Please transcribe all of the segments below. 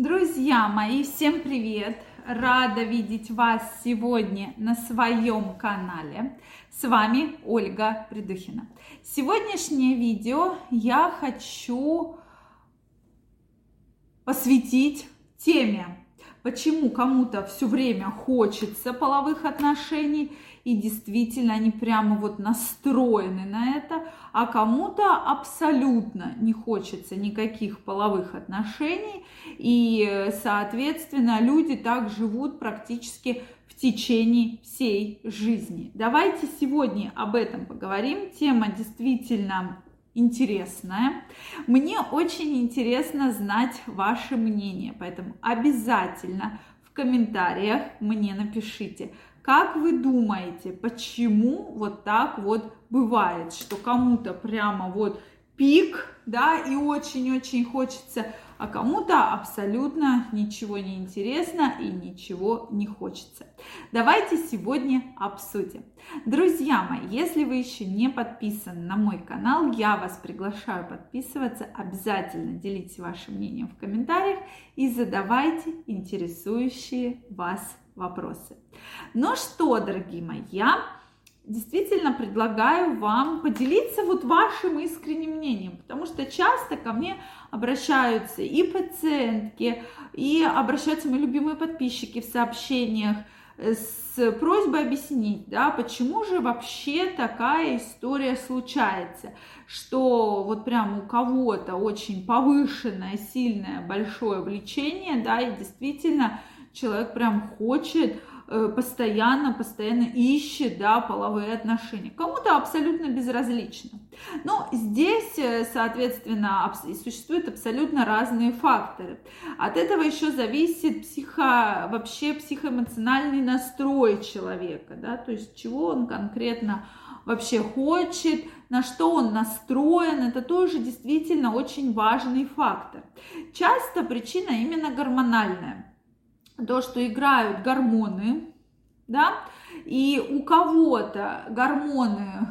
Друзья мои, всем привет! Рада видеть вас сегодня на своем канале. С вами Ольга Придухина. Сегодняшнее видео я хочу посвятить теме почему кому-то все время хочется половых отношений, и действительно они прямо вот настроены на это, а кому-то абсолютно не хочется никаких половых отношений, и, соответственно, люди так живут практически в течение всей жизни. Давайте сегодня об этом поговорим. Тема действительно интересное. Мне очень интересно знать ваше мнение, поэтому обязательно в комментариях мне напишите, как вы думаете, почему вот так вот бывает, что кому-то прямо вот пик, да, и очень-очень хочется а кому-то абсолютно ничего не интересно и ничего не хочется. Давайте сегодня обсудим. Друзья мои, если вы еще не подписаны на мой канал, я вас приглашаю подписываться. Обязательно делитесь вашим мнением в комментариях и задавайте интересующие вас вопросы. Ну что, дорогие мои, я действительно предлагаю вам поделиться вот вашим искренним мнением, потому что часто ко мне обращаются и пациентки, и обращаются мои любимые подписчики в сообщениях э, с просьбой объяснить, да, почему же вообще такая история случается, что вот прям у кого-то очень повышенное, сильное, большое влечение, да, и действительно человек прям хочет постоянно, постоянно ищет, да, половые отношения. Кому-то абсолютно безразлично. Но здесь, э, соответственно, существуют абсолютно разные факторы. От этого еще зависит психо, вообще психоэмоциональный настрой человека, да, то есть чего он конкретно вообще хочет, на что он настроен, это тоже действительно очень важный фактор. Часто причина именно гормональная то, что играют гормоны, да, и у кого-то гормоны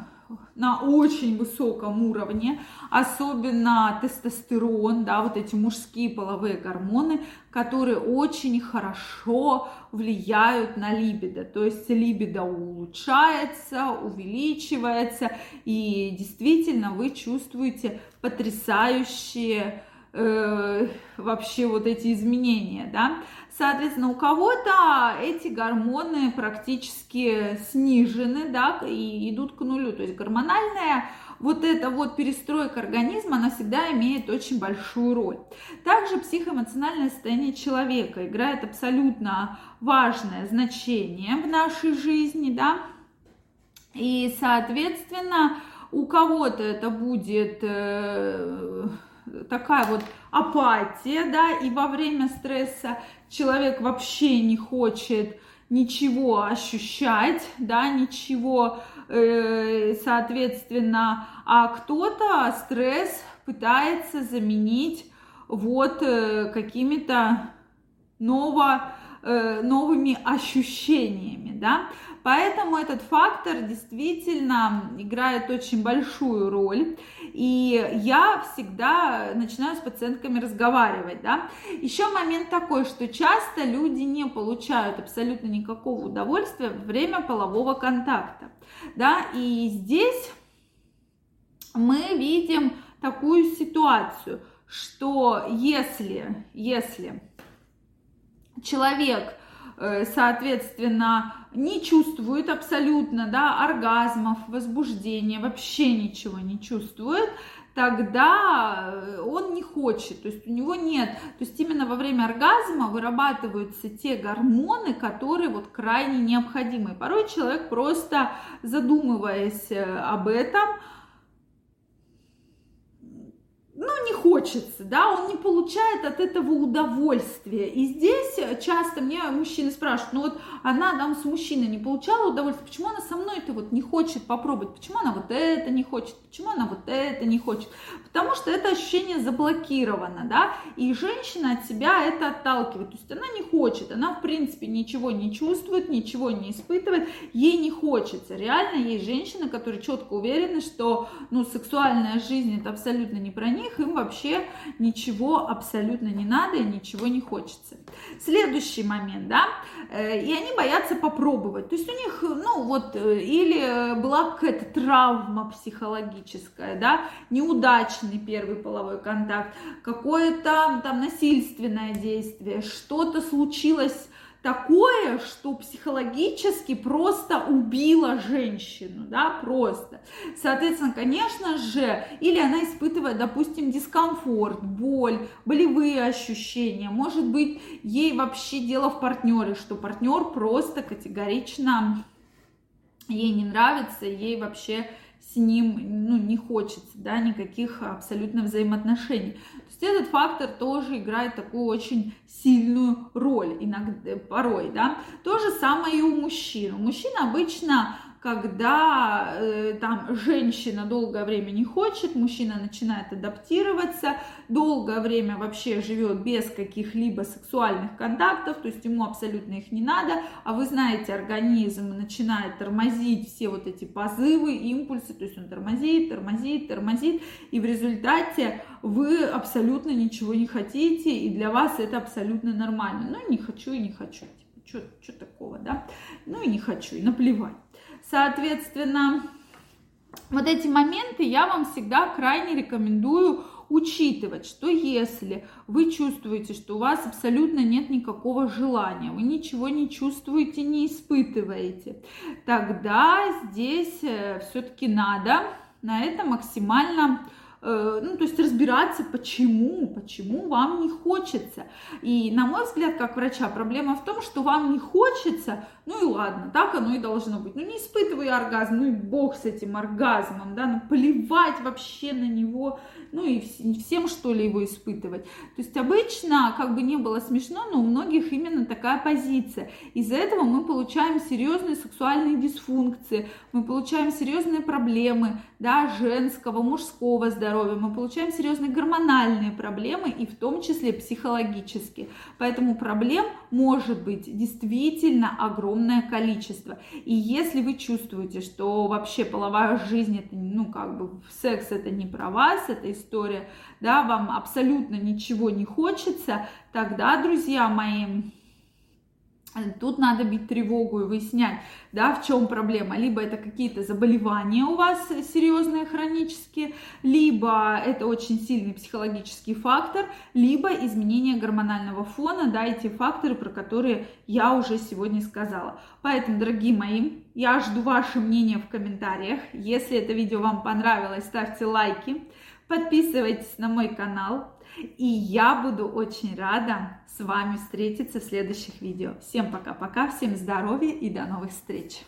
на очень высоком уровне, особенно тестостерон, да, вот эти мужские половые гормоны, которые очень хорошо влияют на либидо. То есть либидо улучшается, увеличивается, и действительно вы чувствуете потрясающие э, вообще вот эти изменения, да. Соответственно, у кого-то эти гормоны практически снижены, да, и идут к нулю. То есть гормональная вот эта вот перестройка организма, она всегда имеет очень большую роль. Также психоэмоциональное состояние человека играет абсолютно важное значение в нашей жизни, да, и, соответственно, у кого-то это будет э, такая вот апатия, да, и во время стресса человек вообще не хочет ничего ощущать, да, ничего, э, соответственно, а кто-то стресс пытается заменить вот э, какими-то ново, э, новыми ощущениями, да. Поэтому этот фактор действительно играет очень большую роль. И я всегда начинаю с пациентками разговаривать, да. Еще момент такой, что часто люди не получают абсолютно никакого удовольствия во время полового контакта, да. И здесь мы видим такую ситуацию, что если, если человек Э, соответственно, не чувствует абсолютно, да, оргазмов, возбуждения, вообще ничего не чувствует, тогда э, он не хочет, то есть у него нет, то есть именно во время оргазма вырабатываются те гормоны, которые вот крайне необходимы. Порой человек просто задумываясь э, об этом, ну, не хочется, да, он не получает от этого удовольствия. И здесь часто мне мужчины спрашивают, ну вот она там с мужчиной не получала удовольствия, почему она со мной-то вот не хочет попробовать, почему она вот это не хочет, почему она вот это не хочет, потому что это ощущение заблокировано, да, и женщина от себя это отталкивает, то есть она не хочет, она в принципе ничего не чувствует, ничего не испытывает, ей не хочется, реально есть женщины, которые четко уверены, что, ну, сексуальная жизнь это абсолютно не про них, им вообще ничего абсолютно не надо и ничего не хочется. Следующий момент, да, э, и они боятся попробовать. То есть у них, ну вот, э, или была какая-то травма психологическая, да, неудачный первый половой контакт, какое-то там насильственное действие, что-то случилось такое, что психологически просто убило женщину, да, просто. Соответственно, конечно же, или она испытывает, допустим, дискомфорт, боль, болевые ощущения, может быть, ей вообще дело в партнере, что партнер просто категорично ей не нравится, ей вообще с ним ну, не хочется, да, никаких абсолютно взаимоотношений. То есть этот фактор тоже играет такую очень сильную роль иногда, порой, да. То же самое и у мужчин. У мужчин обычно когда э, там женщина долгое время не хочет, мужчина начинает адаптироваться, долгое время вообще живет без каких-либо сексуальных контактов, то есть ему абсолютно их не надо, а вы знаете, организм начинает тормозить все вот эти позывы, импульсы, то есть он тормозит, тормозит, тормозит, и в результате вы абсолютно ничего не хотите, и для вас это абсолютно нормально. Ну, не хочу и не хочу, типа, что такого, да? Ну, и не хочу, и наплевать. Соответственно, вот эти моменты я вам всегда крайне рекомендую учитывать, что если вы чувствуете, что у вас абсолютно нет никакого желания, вы ничего не чувствуете, не испытываете, тогда здесь э, все-таки надо на это максимально ну, то есть разбираться, почему, почему вам не хочется. И, на мой взгляд, как врача, проблема в том, что вам не хочется, ну и ладно, так оно и должно быть. Ну, не испытываю оргазм, ну и бог с этим оргазмом, да, ну, плевать вообще на него, ну и всем, что ли, его испытывать. То есть обычно, как бы не было смешно, но у многих именно такая позиция. Из-за этого мы получаем серьезные сексуальные дисфункции, мы получаем серьезные проблемы, да, женского, мужского здоровья, мы получаем серьезные гормональные проблемы и в том числе психологические. Поэтому проблем может быть действительно огромное количество. И если вы чувствуете, что вообще половая жизнь это, ну, как бы секс это не про вас, эта история, да, вам абсолютно ничего не хочется, тогда, друзья мои, Тут надо бить тревогу и выяснять, да, в чем проблема. Либо это какие-то заболевания у вас серьезные, хронические, либо это очень сильный психологический фактор, либо изменение гормонального фона, да, эти факторы, про которые я уже сегодня сказала. Поэтому, дорогие мои, я жду ваше мнение в комментариях. Если это видео вам понравилось, ставьте лайки, подписывайтесь на мой канал, и я буду очень рада с вами встретиться в следующих видео. Всем пока-пока, всем здоровья и до новых встреч!